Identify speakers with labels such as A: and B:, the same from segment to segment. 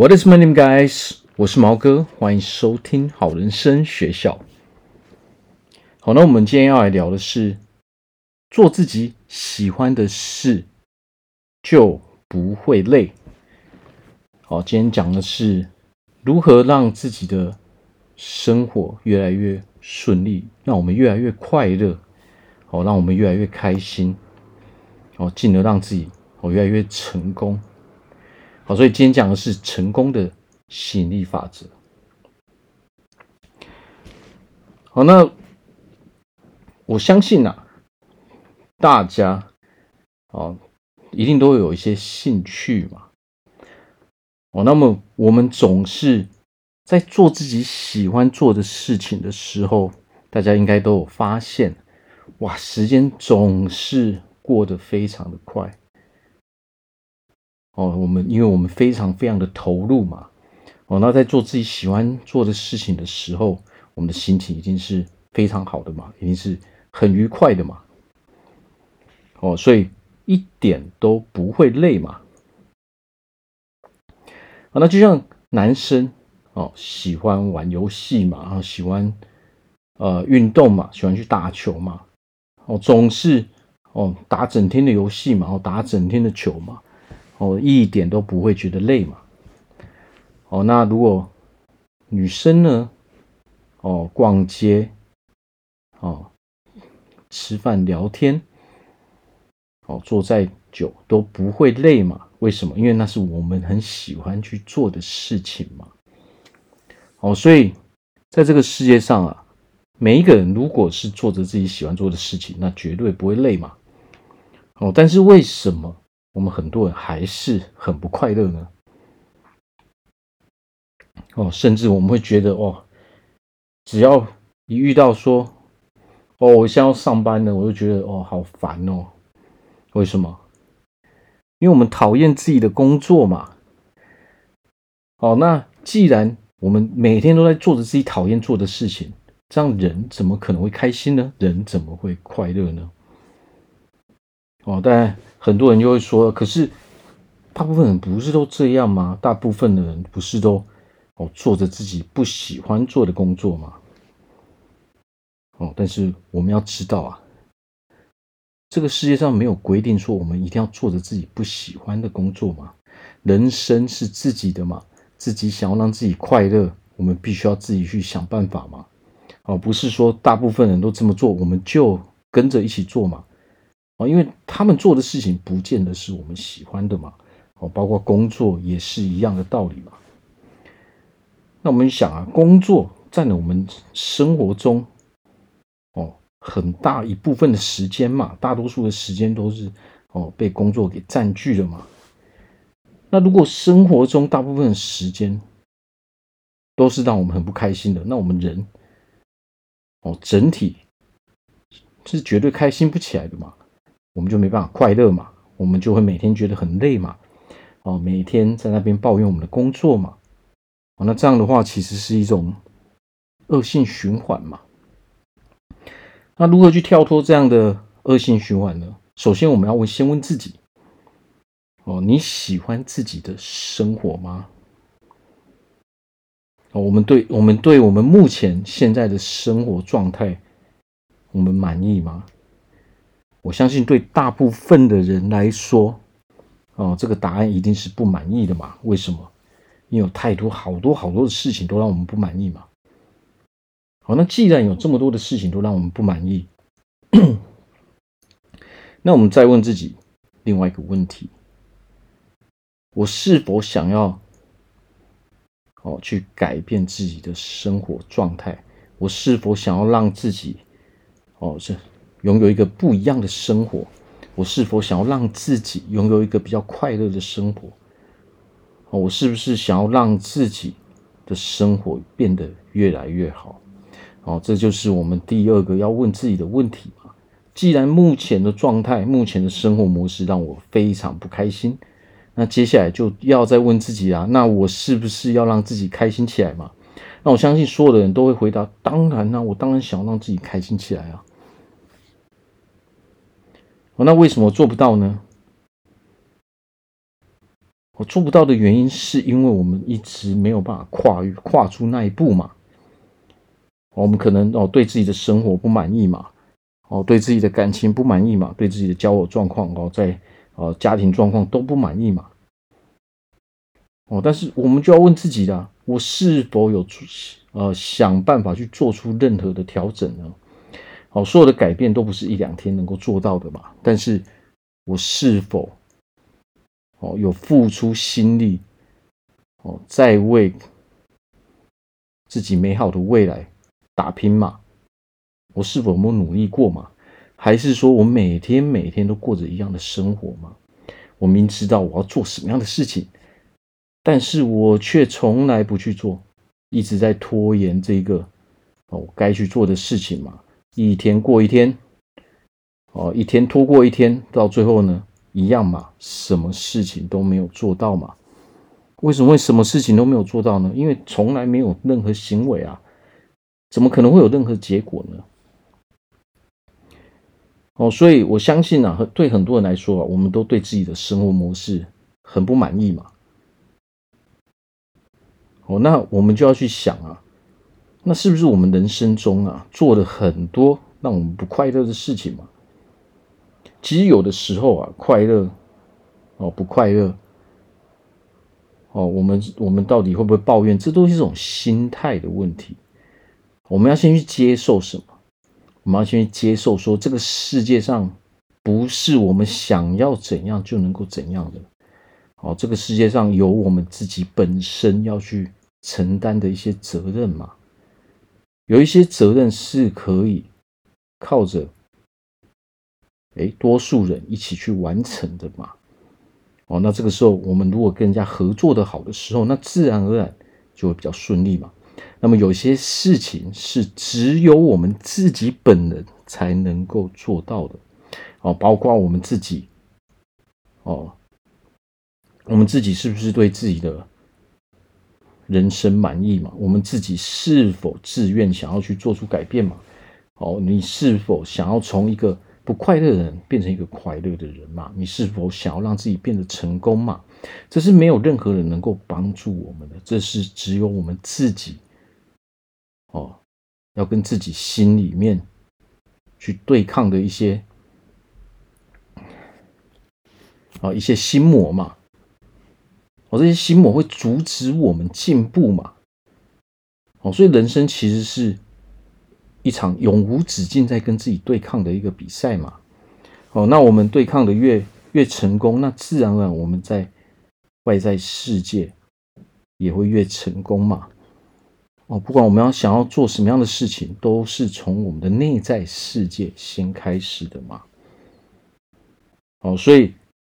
A: What is my name, guys？我是毛哥，欢迎收听好人生学校。好，那我们今天要来聊的是做自己喜欢的事就不会累。好，今天讲的是如何让自己的生活越来越顺利，让我们越来越快乐，好，让我们越来越开心，好，进而让自己好越来越成功。好，所以今天讲的是成功的吸引力法则。好，那我相信啊，大家啊，一定都会有一些兴趣嘛。哦，那么我们总是在做自己喜欢做的事情的时候，大家应该都有发现，哇，时间总是过得非常的快。哦，我们因为我们非常非常的投入嘛，哦，那在做自己喜欢做的事情的时候，我们的心情一定是非常好的嘛，一定是很愉快的嘛，哦，所以一点都不会累嘛。啊，那就像男生哦，喜欢玩游戏嘛，然后喜欢呃运动嘛，喜欢去打球嘛，哦，总是哦打整天的游戏嘛，哦打整天的球嘛。哦，一点都不会觉得累嘛。哦，那如果女生呢？哦，逛街，哦，吃饭聊天，哦，坐再久都不会累嘛？为什么？因为那是我们很喜欢去做的事情嘛。哦，所以在这个世界上啊，每一个人如果是做着自己喜欢做的事情，那绝对不会累嘛。哦，但是为什么？我们很多人还是很不快乐呢。哦，甚至我们会觉得，哦，只要一遇到说，哦，我现在要上班了，我就觉得，哦，好烦哦。为什么？因为我们讨厌自己的工作嘛。哦，那既然我们每天都在做着自己讨厌做的事情，这样人怎么可能会开心呢？人怎么会快乐呢？哦，但很多人就会说，可是大部分人不是都这样吗？大部分的人不是都哦做着自己不喜欢做的工作吗？哦，但是我们要知道啊，这个世界上没有规定说我们一定要做着自己不喜欢的工作嘛。人生是自己的嘛，自己想要让自己快乐，我们必须要自己去想办法嘛。哦，不是说大部分人都这么做，我们就跟着一起做嘛。哦，因为他们做的事情不见得是我们喜欢的嘛，哦，包括工作也是一样的道理嘛。那我们想啊，工作占了我们生活中哦很大一部分的时间嘛，大多数的时间都是哦被工作给占据了嘛。那如果生活中大部分的时间都是让我们很不开心的，那我们人哦整体是绝对开心不起来的嘛。我们就没办法快乐嘛，我们就会每天觉得很累嘛，哦，每天在那边抱怨我们的工作嘛，哦，那这样的话其实是一种恶性循环嘛。那如何去跳脱这样的恶性循环呢？首先，我们要问，先问自己，哦，你喜欢自己的生活吗？哦，我们对我们对我们目前现在的生活状态，我们满意吗？我相信对大部分的人来说，哦，这个答案一定是不满意的嘛？为什么？因为有太多、好多、好多的事情都让我们不满意嘛。好，那既然有这么多的事情都让我们不满意，那我们再问自己另外一个问题：我是否想要哦去改变自己的生活状态？我是否想要让自己哦这？拥有一个不一样的生活，我是否想要让自己拥有一个比较快乐的生活？哦我是不是想要让自己的生活变得越来越好？哦，这就是我们第二个要问自己的问题嘛。既然目前的状态、目前的生活模式让我非常不开心，那接下来就要再问自己啊，那我是不是要让自己开心起来嘛？那我相信所有的人都会回答：当然啦，我当然想要让自己开心起来啊。那为什么做不到呢？我做不到的原因，是因为我们一直没有办法跨越跨出那一步嘛。我们可能哦对自己的生活不满意嘛，哦对自己的感情不满意嘛，对自己的交友状况哦在哦家庭状况都不满意嘛。哦，但是我们就要问自己的：我是否有呃想办法去做出任何的调整呢？哦，所有的改变都不是一两天能够做到的嘛。但是我是否哦有付出心力哦，在为自己美好的未来打拼嘛？我是否没有努力过嘛？还是说我每天每天都过着一样的生活吗？我明知道我要做什么样的事情，但是我却从来不去做，一直在拖延这个哦该去做的事情嘛？一天过一天，哦，一天拖过一天，到最后呢，一样嘛，什么事情都没有做到嘛？为什么会什么事情都没有做到呢？因为从来没有任何行为啊，怎么可能会有任何结果呢？哦，所以我相信啊，对很多人来说啊，我们都对自己的生活模式很不满意嘛。哦，那我们就要去想啊。那是不是我们人生中啊做了很多让我们不快乐的事情嘛？其实有的时候啊，快乐哦，不快乐哦，我们我们到底会不会抱怨？这都是一种心态的问题。我们要先去接受什么？我们要先去接受说，这个世界上不是我们想要怎样就能够怎样的。哦，这个世界上有我们自己本身要去承担的一些责任嘛。有一些责任是可以靠着，哎，多数人一起去完成的嘛。哦，那这个时候我们如果跟人家合作的好的时候，那自然而然就会比较顺利嘛。那么有些事情是只有我们自己本人才能够做到的，哦，包括我们自己，哦，我们自己是不是对自己的人生满意嘛？我们自己是否自愿想要去做出改变嘛？哦，你是否想要从一个不快乐的人变成一个快乐的人嘛？你是否想要让自己变得成功嘛？这是没有任何人能够帮助我们的，这是只有我们自己哦，要跟自己心里面去对抗的一些啊一些心魔嘛。哦，这些心魔会阻止我们进步嘛？哦，所以人生其实是一场永无止境在跟自己对抗的一个比赛嘛。哦，那我们对抗的越越成功，那自然而然我们在外在世界也会越成功嘛。哦，不管我们要想要做什么样的事情，都是从我们的内在世界先开始的嘛。哦，所以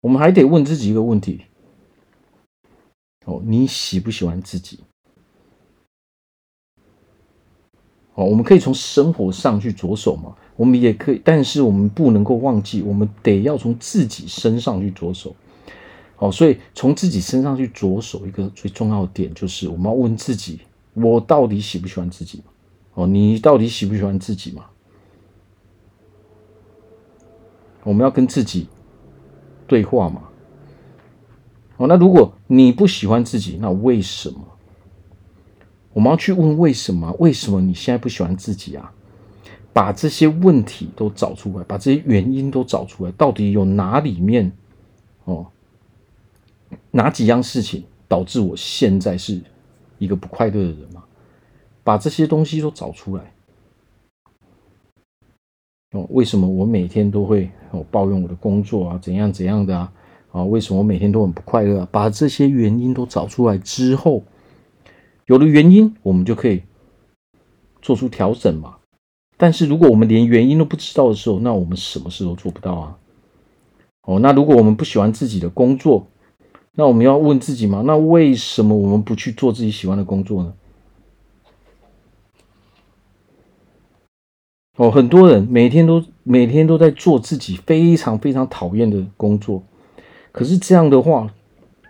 A: 我们还得问自己一个问题。哦，你喜不喜欢自己？哦，我们可以从生活上去着手嘛。我们也可以，但是我们不能够忘记，我们得要从自己身上去着手。哦，所以从自己身上去着手，一个最重要的点就是，我们要问自己：我到底喜不喜欢自己？哦，你到底喜不喜欢自己嘛？我们要跟自己对话嘛。哦，那如果你不喜欢自己，那为什么？我们要去问为什么？为什么你现在不喜欢自己啊？把这些问题都找出来，把这些原因都找出来，到底有哪里面哦，哪几样事情导致我现在是一个不快乐的人嘛？把这些东西都找出来。哦，为什么我每天都会哦抱怨我的工作啊？怎样怎样的啊？啊，为什么我每天都很不快乐？把这些原因都找出来之后，有了原因，我们就可以做出调整嘛。但是如果我们连原因都不知道的时候，那我们什么事都做不到啊。哦，那如果我们不喜欢自己的工作，那我们要问自己嘛，那为什么我们不去做自己喜欢的工作呢？哦，很多人每天都每天都在做自己非常非常讨厌的工作。可是这样的话，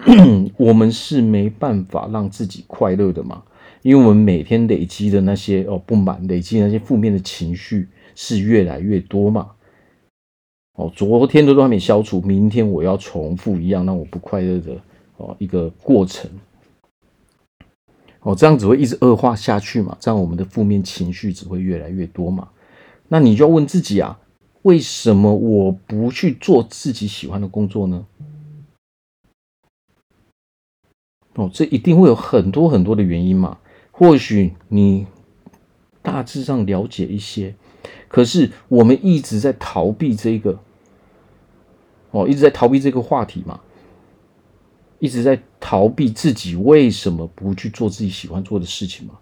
A: 我们是没办法让自己快乐的嘛？因为我们每天累积的那些哦不满，累积那些负面的情绪是越来越多嘛。哦，昨天的都还没消除，明天我要重复一样让我不快乐的哦一个过程。哦，这样只会一直恶化下去嘛？这样我们的负面情绪只会越来越多嘛？那你就要问自己啊，为什么我不去做自己喜欢的工作呢？哦，这一定会有很多很多的原因嘛。或许你大致上了解一些，可是我们一直在逃避这个，哦，一直在逃避这个话题嘛。一直在逃避自己为什么不去做自己喜欢做的事情嘛？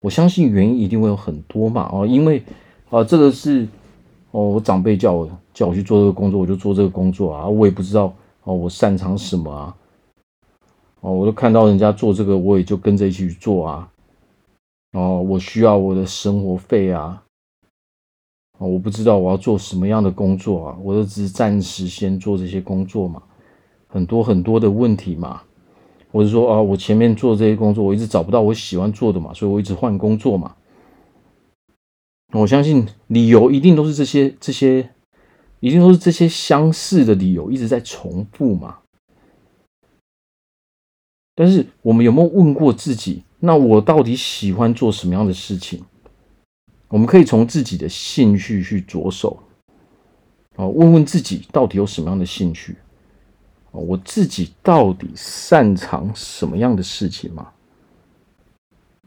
A: 我相信原因一定会有很多嘛。哦，因为啊，这个是哦，我长辈叫我叫我去做这个工作，我就做这个工作啊。我也不知道哦，我擅长什么啊？哦，我都看到人家做这个，我也就跟着一起去做啊。哦，我需要我的生活费啊。哦，我不知道我要做什么样的工作啊，我都只是暂时先做这些工作嘛。很多很多的问题嘛，我是说啊，我前面做这些工作，我一直找不到我喜欢做的嘛，所以我一直换工作嘛。我相信理由一定都是这些，这些一定都是这些相似的理由一直在重复嘛。但是我们有没有问过自己，那我到底喜欢做什么样的事情？我们可以从自己的兴趣去着手，啊，问问自己到底有什么样的兴趣。我自己到底擅长什么样的事情吗？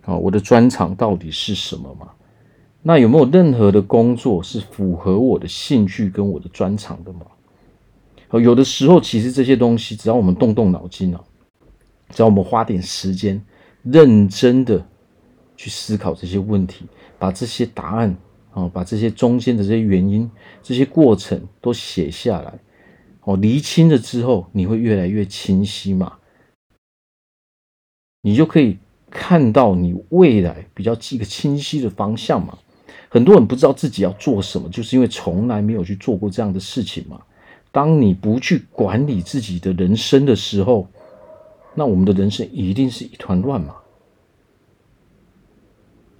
A: 啊，我的专长到底是什么吗？那有没有任何的工作是符合我的兴趣跟我的专长的吗？有的时候，其实这些东西，只要我们动动脑筋啊，只要我们花点时间，认真的去思考这些问题，把这些答案啊，把这些中间的这些原因、这些过程都写下来。哦，厘清了之后，你会越来越清晰嘛？你就可以看到你未来比较一个清晰的方向嘛。很多人不知道自己要做什么，就是因为从来没有去做过这样的事情嘛。当你不去管理自己的人生的时候，那我们的人生一定是一团乱嘛。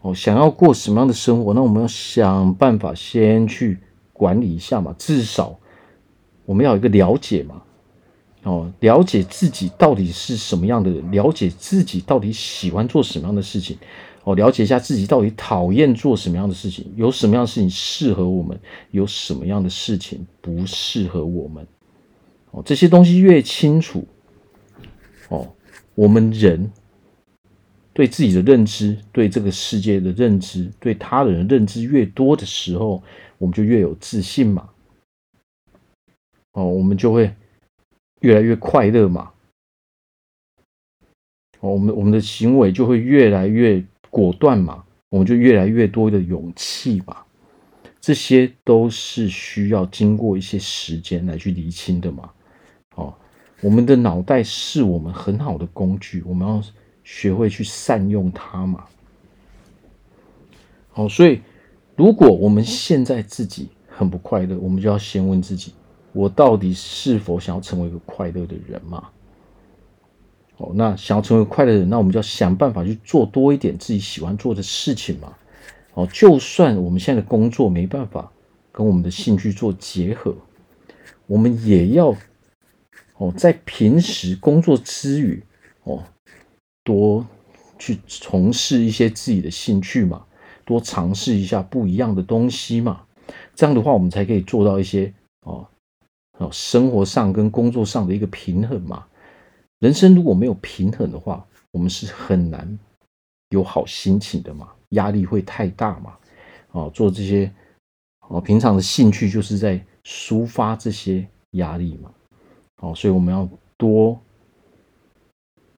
A: 哦，想要过什么样的生活，那我们要想办法先去管理一下嘛，至少。我们要有一个了解嘛，哦，了解自己到底是什么样的人，了解自己到底喜欢做什么样的事情，哦，了解一下自己到底讨厌做什么样的事情，有什么样的事情适合我们，有什么样的事情不适合我们，哦，这些东西越清楚，我们人对自己的认知、对这个世界的认知、对他人的认知越多的时候，我们就越有自信嘛。哦，我们就会越来越快乐嘛。哦，我们我们的行为就会越来越果断嘛，我们就越来越多的勇气嘛。这些都是需要经过一些时间来去厘清的嘛。我们的脑袋是我们很好的工具，我们要学会去善用它嘛。好，所以如果我们现在自己很不快乐，我们就要先问自己。我到底是否想要成为一个快乐的人嘛？哦，那想要成为快乐的人，那我们就要想办法去做多一点自己喜欢做的事情嘛。哦，就算我们现在的工作没办法跟我们的兴趣做结合，我们也要哦，在平时工作之余哦，多去从事一些自己的兴趣嘛，多尝试一下不一样的东西嘛。这样的话，我们才可以做到一些哦。哦，生活上跟工作上的一个平衡嘛，人生如果没有平衡的话，我们是很难有好心情的嘛，压力会太大嘛。哦，做这些哦，平常的兴趣就是在抒发这些压力嘛。哦，所以我们要多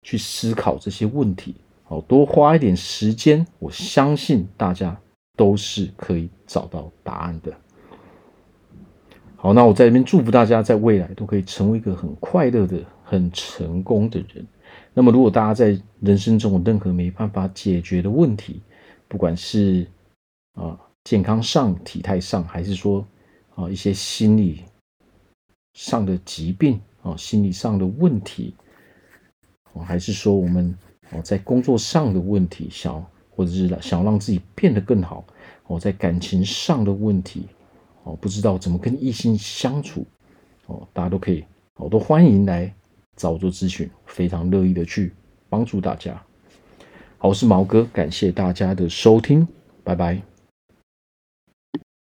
A: 去思考这些问题，哦，多花一点时间，我相信大家都是可以找到答案的。好，那我在这边祝福大家，在未来都可以成为一个很快乐的、很成功的人。那么，如果大家在人生中有任何没办法解决的问题，不管是啊健康上、体态上，还是说啊一些心理上的疾病啊、心理上的问题，哦还是说我们哦在工作上的问题，想或者是想让自己变得更好，哦在感情上的问题。哦，不知道怎么跟异性相处，哦，大家都可以，我都欢迎来找我做咨询，非常乐意的去帮助大家。好，我是毛哥，感谢大家的收听，拜拜。